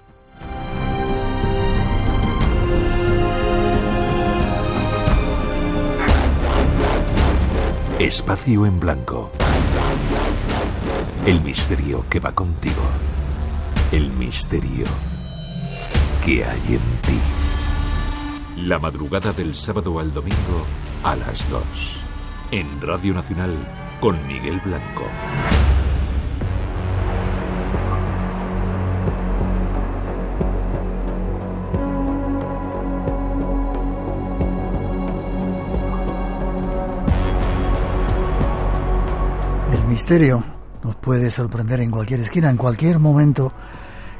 Espacio en blanco. El misterio que va contigo. El misterio que hay en ti. La madrugada del sábado al domingo a las 2. En Radio Nacional con Miguel Blanco. Misterio nos puede sorprender en cualquier esquina, en cualquier momento.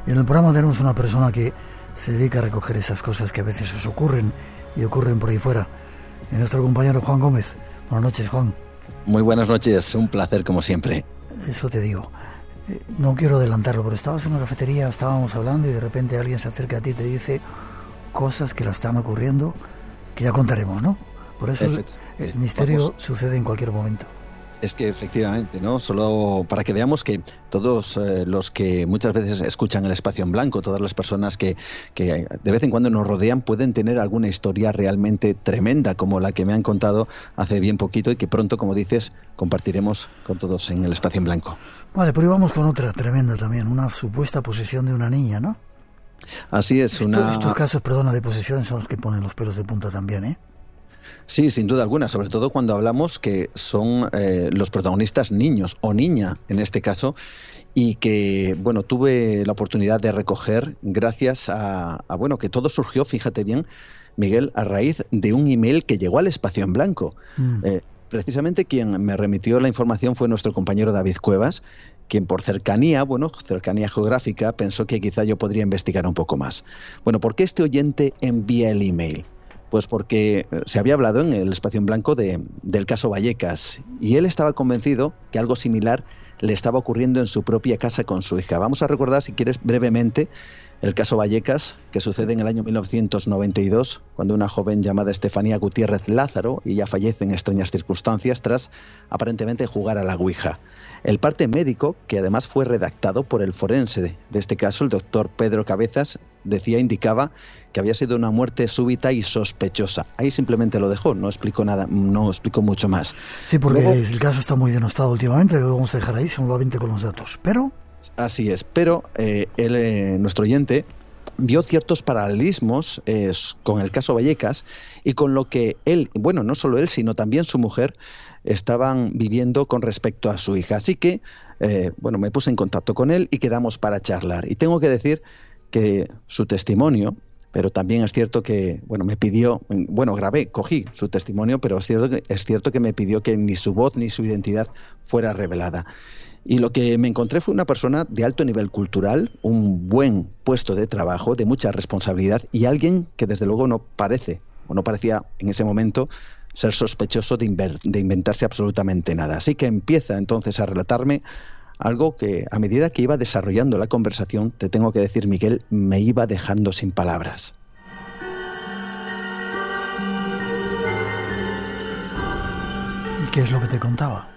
En el programa tenemos una persona que se dedica a recoger esas cosas que a veces os ocurren y ocurren por ahí fuera. Y nuestro compañero Juan Gómez. Buenas noches, Juan. Muy buenas noches, un placer como siempre. Eso te digo. Eh, no quiero adelantarlo, pero estabas en una cafetería, estábamos hablando y de repente alguien se acerca a ti y te dice cosas que le están ocurriendo que ya contaremos, ¿no? Por eso el, misterio sucede en cualquier momento. Es que efectivamente, ¿no? Solo para que veamos que todos eh, los que muchas veces escuchan el espacio en blanco, todas las personas que, que, de vez en cuando nos rodean, pueden tener alguna historia realmente tremenda, como la que me han contado hace bien poquito y que pronto, como dices, compartiremos con todos en el espacio en blanco. Vale, pero vamos con otra tremenda también, una supuesta posesión de una niña, ¿no? Así es, una... Estos casos, perdona, de posesión son los que ponen los pelos de punta también, ¿eh? Sí, sin duda alguna, sobre todo cuando hablamos que son eh, los protagonistas niños o niña en este caso y que bueno tuve la oportunidad de recoger gracias a, bueno que todo surgió, fíjate bien, Miguel, a raíz de un email que llegó al espacio en blanco. Mm. Eh, precisamente quien me remitió la información fue nuestro compañero David Cuevas, quien por cercanía, bueno, cercanía geográfica, pensó que quizá yo podría investigar un poco más. Bueno, ¿por qué este oyente envía el email? Pues porque eh, se había hablado en el espacio en blanco de, del caso Vallecas y él estaba convencido que algo similar le estaba ocurriendo en su propia casa con su hija. Vamos a recordar, si quieres, brevemente el caso Vallecas, que sucede en el año 1992, cuando una joven llamada Estefanía Gutiérrez Lázaro, y ella fallece en extrañas circunstancias tras aparentemente jugar a la Ouija. El parte médico, que además fue redactado por el forense de, de este caso, el doctor Pedro Cabezas, decía, indicaba que había sido una muerte súbita y sospechosa. Ahí simplemente lo dejó, no explicó nada, no explicó mucho más. Sí, porque el caso está muy denostado últimamente, lo vamos a dejar ahí simplemente con los datos. Pero Así es, pero eh, él, eh, nuestro oyente vio ciertos paralelismos eh, con el caso Vallecas y con lo que él, bueno, no solo él, sino también su mujer estaban viviendo con respecto a su hija. Así que, bueno, me puse en contacto con él y quedamos para charlar. Y tengo que decir que su testimonio, pero también es cierto que, bueno, me pidió, bueno, grabé, cogí su testimonio, pero es cierto que, es cierto que me pidió que ni su voz ni su identidad fuera revelada. Y lo que me encontré fue una persona de alto nivel cultural, un buen puesto de trabajo, de mucha responsabilidad y alguien que desde luego no parece, o no parecía en ese momento, ser sospechoso de, de inventarse absolutamente nada. Así que empieza entonces a relatarme algo que a medida que iba desarrollando la conversación, te tengo que decir, Miguel, me iba dejando sin palabras. ¿Y qué es lo que te contaba?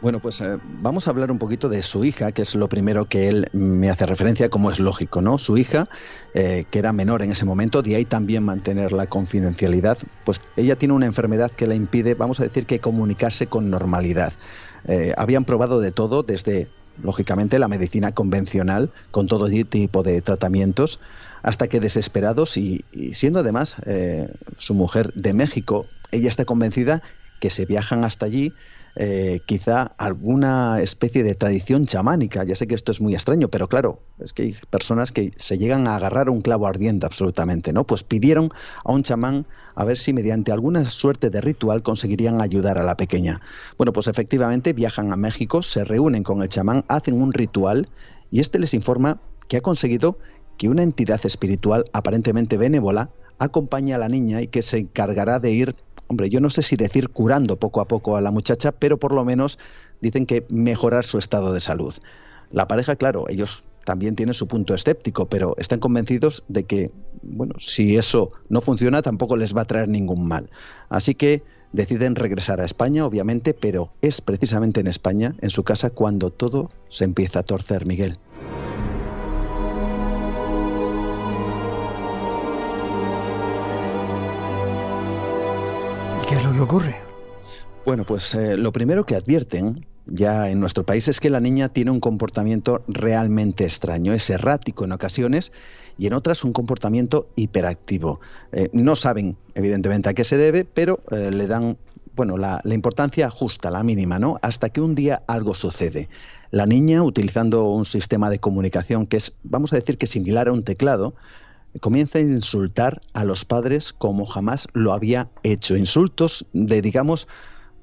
Bueno, pues eh, vamos a hablar un poquito de su hija, que es lo primero que él me hace referencia, como es lógico, ¿no? Su hija, eh, que era menor en ese momento, de ahí también mantener la confidencialidad, pues ella tiene una enfermedad que le impide, vamos a decir, que comunicarse con normalidad. Eh, habían probado de todo, desde, lógicamente, la medicina convencional, con todo tipo de tratamientos, hasta que desesperados y, y siendo además su mujer de México, ella está convencida que se viajan hasta allí eh, quizá alguna especie de tradición chamánica. Ya sé que esto es muy extraño, pero claro, es que hay personas que se llegan a agarrar un clavo ardiente absolutamente, ¿no? Pues pidieron a un chamán a ver si mediante alguna suerte de ritual conseguirían ayudar a la pequeña. Bueno, pues efectivamente viajan a México, se reúnen con el chamán, hacen un ritual y este les informa que ha conseguido que una entidad espiritual aparentemente benévola acompañe a la niña y que se encargará de ir hombre, yo no sé si decir curando poco a poco a la muchacha, pero por lo menos dicen que mejorar su estado de salud. La pareja, claro, ellos también tienen su punto escéptico, pero están convencidos de que, bueno, si eso no funciona, tampoco les va a traer ningún mal. Así que deciden regresar a España, obviamente, pero es precisamente en España, en su casa, cuando todo se empieza a torcer, Miguel. Ocurre? Bueno, pues eh, lo primero que advierten ya en nuestro país es que la niña tiene un comportamiento realmente extraño, es errático en ocasiones y en otras un comportamiento hiperactivo. Eh, no saben, evidentemente, a qué se debe, pero eh, le dan bueno, la, la, importancia justa, la mínima, ¿no? Hasta que un día algo sucede. La niña, utilizando un sistema de comunicación que es, vamos a decir que similar a un teclado, comienza a insultar a los padres como jamás lo había hecho. Insultos de, digamos,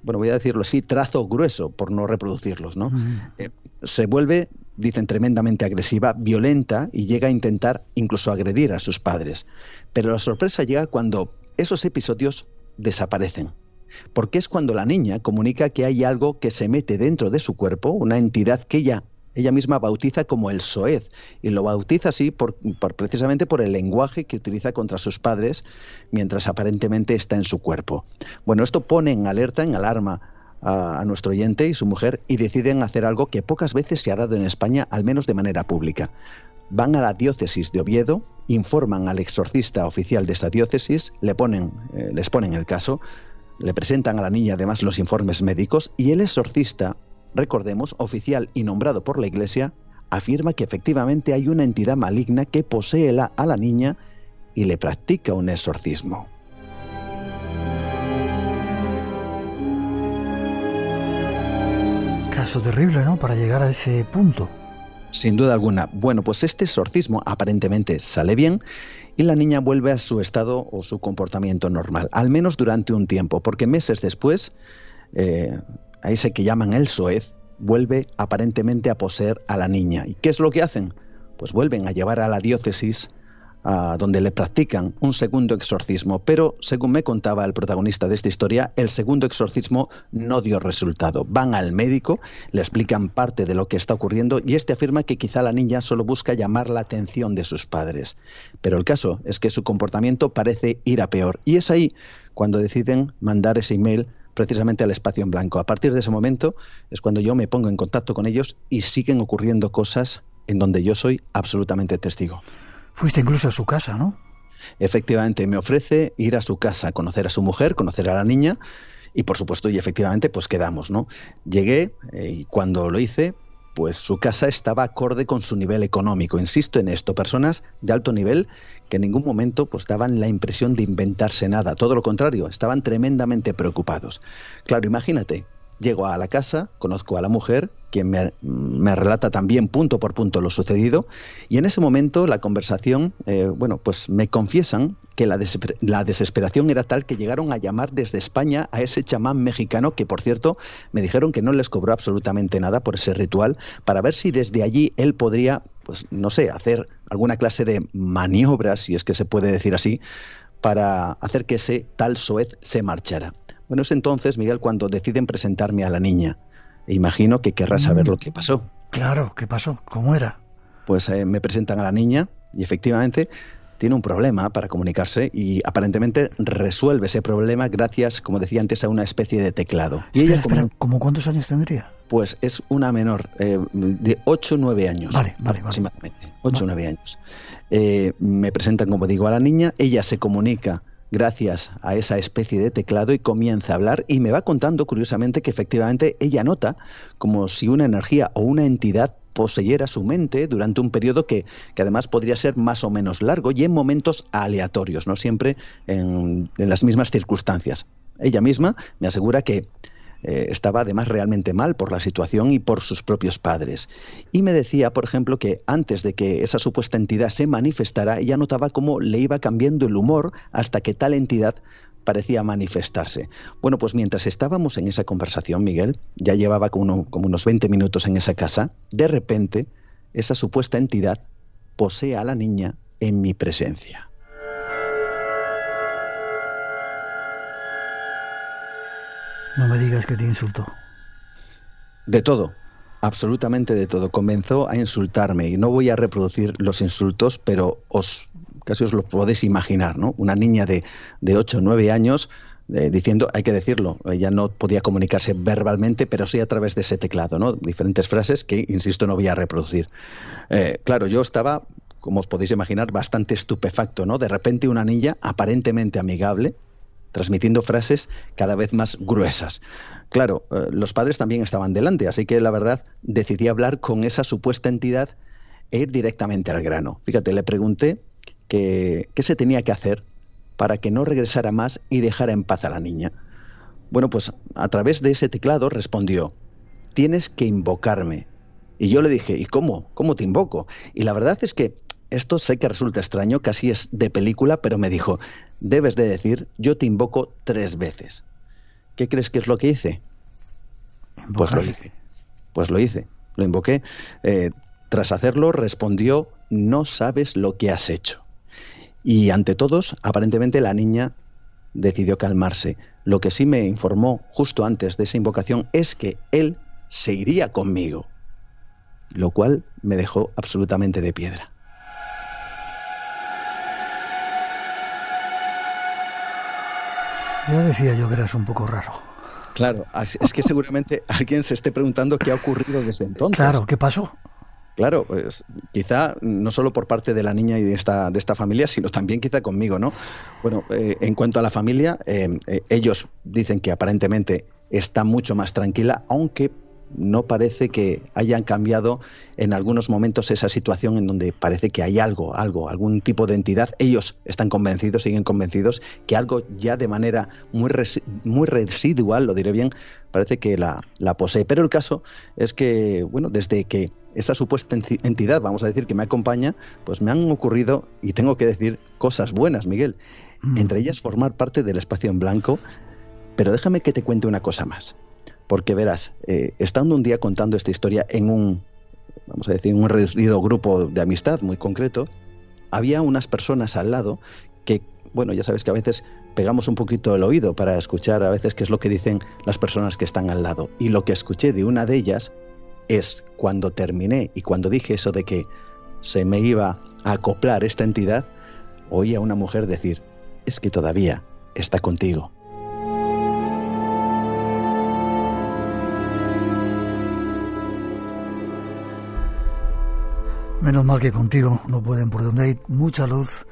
bueno, voy a decirlo así, trazo grueso, por no reproducirlos, ¿no? Eh, se vuelve, dicen, tremendamente agresiva, violenta y llega a intentar incluso agredir a sus padres. Pero la sorpresa llega cuando esos episodios desaparecen. Porque es cuando la niña comunica que hay algo que se mete dentro de su cuerpo, una entidad que ella ella misma bautiza como el Soez y lo bautiza así por, precisamente por el lenguaje que utiliza contra sus padres mientras aparentemente está en su cuerpo. Bueno, esto pone en alerta, en alarma a, nuestro oyente y su mujer y deciden hacer algo que pocas veces se ha dado en España, al menos de manera pública. Van a la diócesis de Oviedo, informan al exorcista oficial de esa diócesis, le ponen, eh, les ponen el caso, le presentan a la niña además los informes médicos y el exorcista recordemos, oficial y nombrado por la Iglesia, afirma que efectivamente hay una entidad maligna que posee a la niña y le practica un exorcismo. Caso terrible, ¿no? Para llegar a ese punto. Sin duda alguna. Bueno, pues este exorcismo aparentemente sale bien y la niña vuelve a su estado o su comportamiento normal, al menos durante un tiempo, porque meses después eh, a ese que llaman el soez, vuelve aparentemente a poseer a la niña. ¿Y qué es lo que hacen? Pues vuelven a llevar a la diócesis donde le practican un segundo exorcismo, pero según me contaba el protagonista de esta historia, el segundo exorcismo no dio resultado. Van al médico, le explican parte de lo que está ocurriendo y este afirma que quizá la niña solo busca llamar la atención de sus padres. Pero el caso es que su comportamiento parece ir a peor y es ahí cuando deciden mandar ese email precisamente al espacio en blanco. A partir de ese momento es cuando yo me pongo en contacto con ellos y siguen ocurriendo cosas en donde yo soy absolutamente testigo. Fuiste incluso a su casa, ¿no? Efectivamente, me ofrece ir a su casa, conocer a su mujer, conocer a la niña y por supuesto y efectivamente pues quedamos, ¿no? Llegué eh, y cuando lo hice, pues su casa estaba acorde con su nivel económico. Insisto en esto, personas de alto nivel que en ningún momento pues daban la impresión de inventarse nada, todo lo contrario, estaban tremendamente preocupados. Claro, imagínate, Llego a la casa, conozco a la mujer, quien me, relata también punto por punto lo sucedido, y en ese momento la conversación, eh, bueno, pues me confiesan que la, la, desesperación era tal que llegaron a llamar desde España a ese chamán mexicano, que por cierto me dijeron que no les cobró absolutamente nada por ese ritual, para ver si desde allí él podría, pues no sé, hacer alguna clase de maniobras, si es que se puede decir así, para hacer que ese tal Soez se marchara. Bueno, es entonces, Miguel, cuando deciden presentarme a la niña. E imagino que querrás saber mm. lo que pasó. Claro, ¿qué pasó? ¿Cómo era? Pues eh, me presentan a la niña y efectivamente tiene un problema para comunicarse y aparentemente resuelve ese problema gracias, como decía antes, a una especie de teclado. y ella, espera, ¿cómo cuántos años tendría? Pues es una menor, eh, de 8 o 9 años. Vale, vale, aproximadamente. 8 o 9 años. Eh, me presentan, como digo, a la niña, ella se comunica gracias a esa especie de teclado y comienza a hablar y me va contando curiosamente que efectivamente ella nota como si una energía o una entidad poseyera su mente durante un periodo que, que, además podría ser más o menos largo y en momentos aleatorios, no siempre en las mismas circunstancias. Ella misma me asegura que eh, estaba además realmente mal por la situación y por sus propios padres. Y me decía, por ejemplo, que antes de que esa supuesta entidad se manifestara, ella notaba cómo le iba cambiando el humor hasta que tal entidad parecía manifestarse. Bueno, pues mientras estábamos en esa conversación, Miguel, ya llevaba como, como unos 20 minutos en esa casa, de repente esa supuesta entidad posee a la niña en mi presencia. No me digas que te insultó. De todo, absolutamente de todo. Comenzó a insultarme y no voy a reproducir los insultos, pero os casi os lo podéis imaginar, ¿no? Una niña de, de 8 o 9 años eh, diciendo, hay que decirlo, ella no podía comunicarse verbalmente, pero sí a través de ese teclado, ¿no? Diferentes frases que, insisto, no voy a reproducir. Eh, claro, yo estaba, como os podéis imaginar, bastante estupefacto, ¿no? De repente una niña aparentemente amigable, transmitiendo frases cada vez más gruesas. Claro, eh, los padres también estaban delante, así que la verdad decidí hablar con esa supuesta entidad e ir directamente al grano. Fíjate, le pregunté qué se tenía que hacer para que no regresara más y dejara en paz a la niña. Bueno, pues a través de ese teclado respondió, tienes que invocarme. Y yo le dije, ¿y cómo? ¿Cómo te invoco? Y la verdad es que esto sé que resulta extraño, casi es de película, pero me dijo, debes de decir, yo te invoco tres veces. ¿Qué crees que es lo que hice? Pues lo hice. Pues lo hice. Lo invoqué. Eh, tras hacerlo, respondió, no sabes lo que has hecho. Y ante todos, aparentemente la niña decidió calmarse. Lo que sí me informó justo antes de esa invocación es que él se iría conmigo, lo cual me dejó absolutamente de piedra. Ya decía yo que eras un poco raro. Claro, es que seguramente alguien se esté preguntando qué ha ocurrido desde entonces. Claro, ¿qué pasó? Claro, pues quizá no solo por parte de la niña y de esta, de esta familia, sino también quizá conmigo, ¿no? Bueno, eh, en cuanto a la familia, eh, eh, ellos dicen que aparentemente está mucho más tranquila, aunque no parece que hayan cambiado en algunos momentos esa situación en donde parece que hay algo, algo, algún tipo de entidad. Ellos están convencidos, siguen convencidos que algo ya de manera muy, muy residual, lo diré bien, parece que la, la posee. Pero el caso es que, bueno, desde que esa supuesta entidad, vamos a decir, que me acompaña, pues me han ocurrido, y tengo que decir, cosas buenas, Miguel. Mm. Entre ellas formar parte del espacio en blanco. Pero déjame que te cuente una cosa más. Porque verás, eh, estando un día contando esta historia en un, vamos a decir, un reducido grupo de amistad muy concreto, había unas personas al lado que, bueno, ya sabes que a veces pegamos un poquito el oído para escuchar a veces qué es lo que dicen las personas que están al lado. Y lo que escuché de una de ellas es cuando terminé y cuando dije eso de que se me iba a acoplar esta entidad, oí a una mujer decir, es que todavía está contigo. Menos mal que contigo no pueden, por donde hay mucha luz,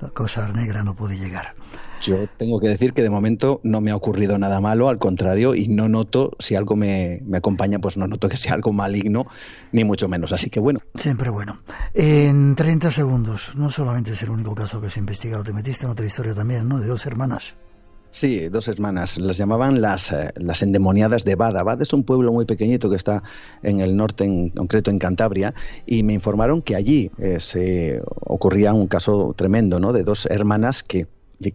la cosa negra no puede llegar. Yo tengo que decir que de momento no me ha ocurrido nada malo, al contrario, y no noto, si algo me, acompaña, pues no noto que sea algo maligno, ni mucho menos. Así que bueno. Siempre bueno. En 30 segundos, no solamente es el único caso que se ha investigado, te metiste en otra historia también, ¿no? De dos hermanas. Sí, dos hermanas. Las llamaban las, eh, las endemoniadas de Bada. Bada es un pueblo muy pequeñito que está en el norte, en concreto en Cantabria, y me informaron que allí eh, se ocurría un caso tremendo, ¿no? De dos hermanas que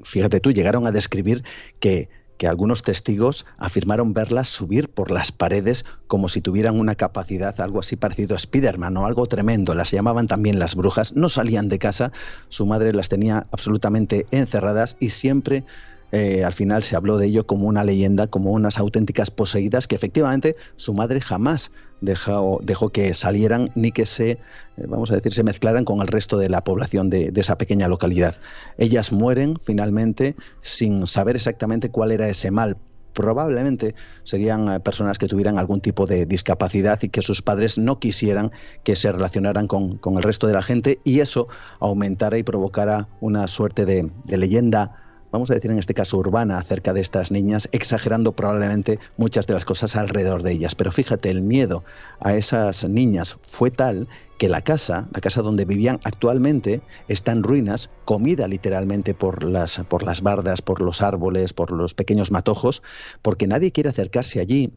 fíjate tú, llegaron a describir que, que algunos testigos afirmaron verlas subir por las paredes como si tuvieran una capacidad, algo así parecido a Spiderman o algo tremendo. Las llamaban también las brujas, no salían de casa, su madre las tenía absolutamente encerradas y siempre eh, al final se habló de ello como una leyenda, como unas auténticas poseídas que efectivamente su madre jamás dejó, dejó que salieran ni que se, eh, vamos a decir, se mezclaran con el resto de la población de, esa pequeña localidad. Ellas mueren finalmente sin saber exactamente cuál era ese mal, probablemente serían eh, personas que tuvieran algún tipo de discapacidad y que sus padres no quisieran que se relacionaran con, el resto de la gente y eso aumentara y provocara una suerte de leyenda vamos a decir en este caso urbana, acerca de estas niñas, exagerando probablemente muchas de las cosas alrededor de ellas. Pero fíjate, el miedo a esas niñas fue tal que la casa, la casa donde vivían actualmente, está en ruinas, comida literalmente por las, por las bardas, por los árboles, por los pequeños matojos, porque nadie quiere acercarse allí,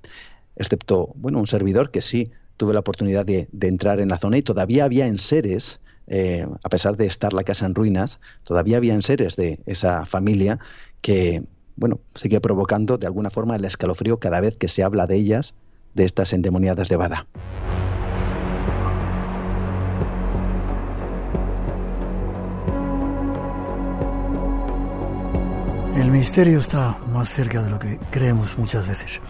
excepto, bueno, un servidor que sí tuve la oportunidad de, de entrar en la zona y todavía había enseres eh, a pesar de estar la casa en ruinas, todavía había seres de esa familia que, bueno, sigue provocando de alguna forma el escalofrío cada vez que se habla de ellas, de estas endemoniadas de Bada. El misterio está más cerca de lo que creemos muchas veces.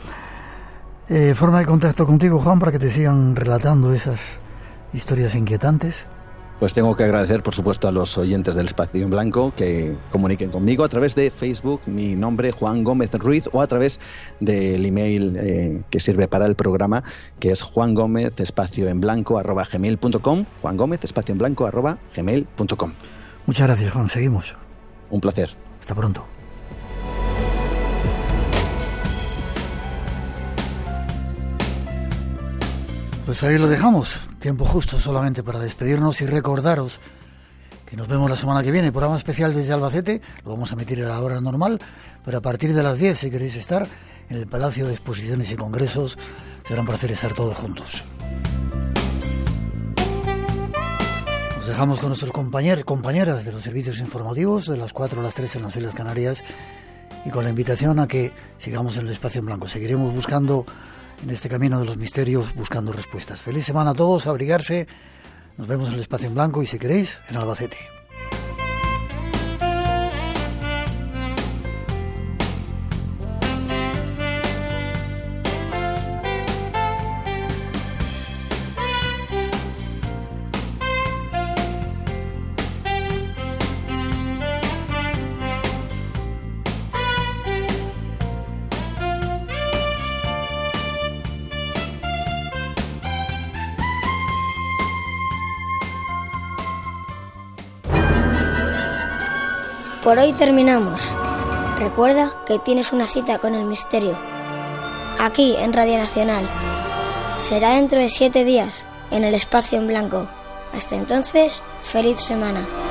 Eh, forma de contacto contigo, Juan, para que te sigan relatando esas historias inquietantes. Pues tengo que agradecer, por supuesto, a los oyentes del Espacio en Blanco que comuniquen conmigo a través de Facebook, mi nombre Juan Gómez Ruiz, o a través del email eh, que sirve para el programa, que es Juan Gómez espacio en blanco arroba gmail.com, Juan Gómez espacio en blanco arroba gmail.com. Muchas gracias, Juan. Seguimos. Un placer. Hasta pronto. Pues ahí lo dejamos. Tiempo justo solamente para despedirnos y recordaros que nos vemos la semana que viene. Programa especial desde Albacete. Lo vamos a emitir a la hora normal, pero a partir de las 10, si queréis estar en el Palacio de Exposiciones y Congresos, será un placer estar todos juntos. Nos dejamos con nuestros compañeros, compañeras de los servicios informativos de las 4 a las 3 en las Islas Canarias y con la invitación a que sigamos en el espacio en blanco. Seguiremos buscando en este camino de los misterios buscando respuestas. Feliz semana a todos, abrigarse. Nos vemos en el espacio en blanco y si queréis, en Albacete. Por hoy terminamos. Recuerda que tienes una cita con el misterio. Aquí en Radio Nacional. Será dentro de siete días en el espacio en blanco. Hasta entonces, feliz semana.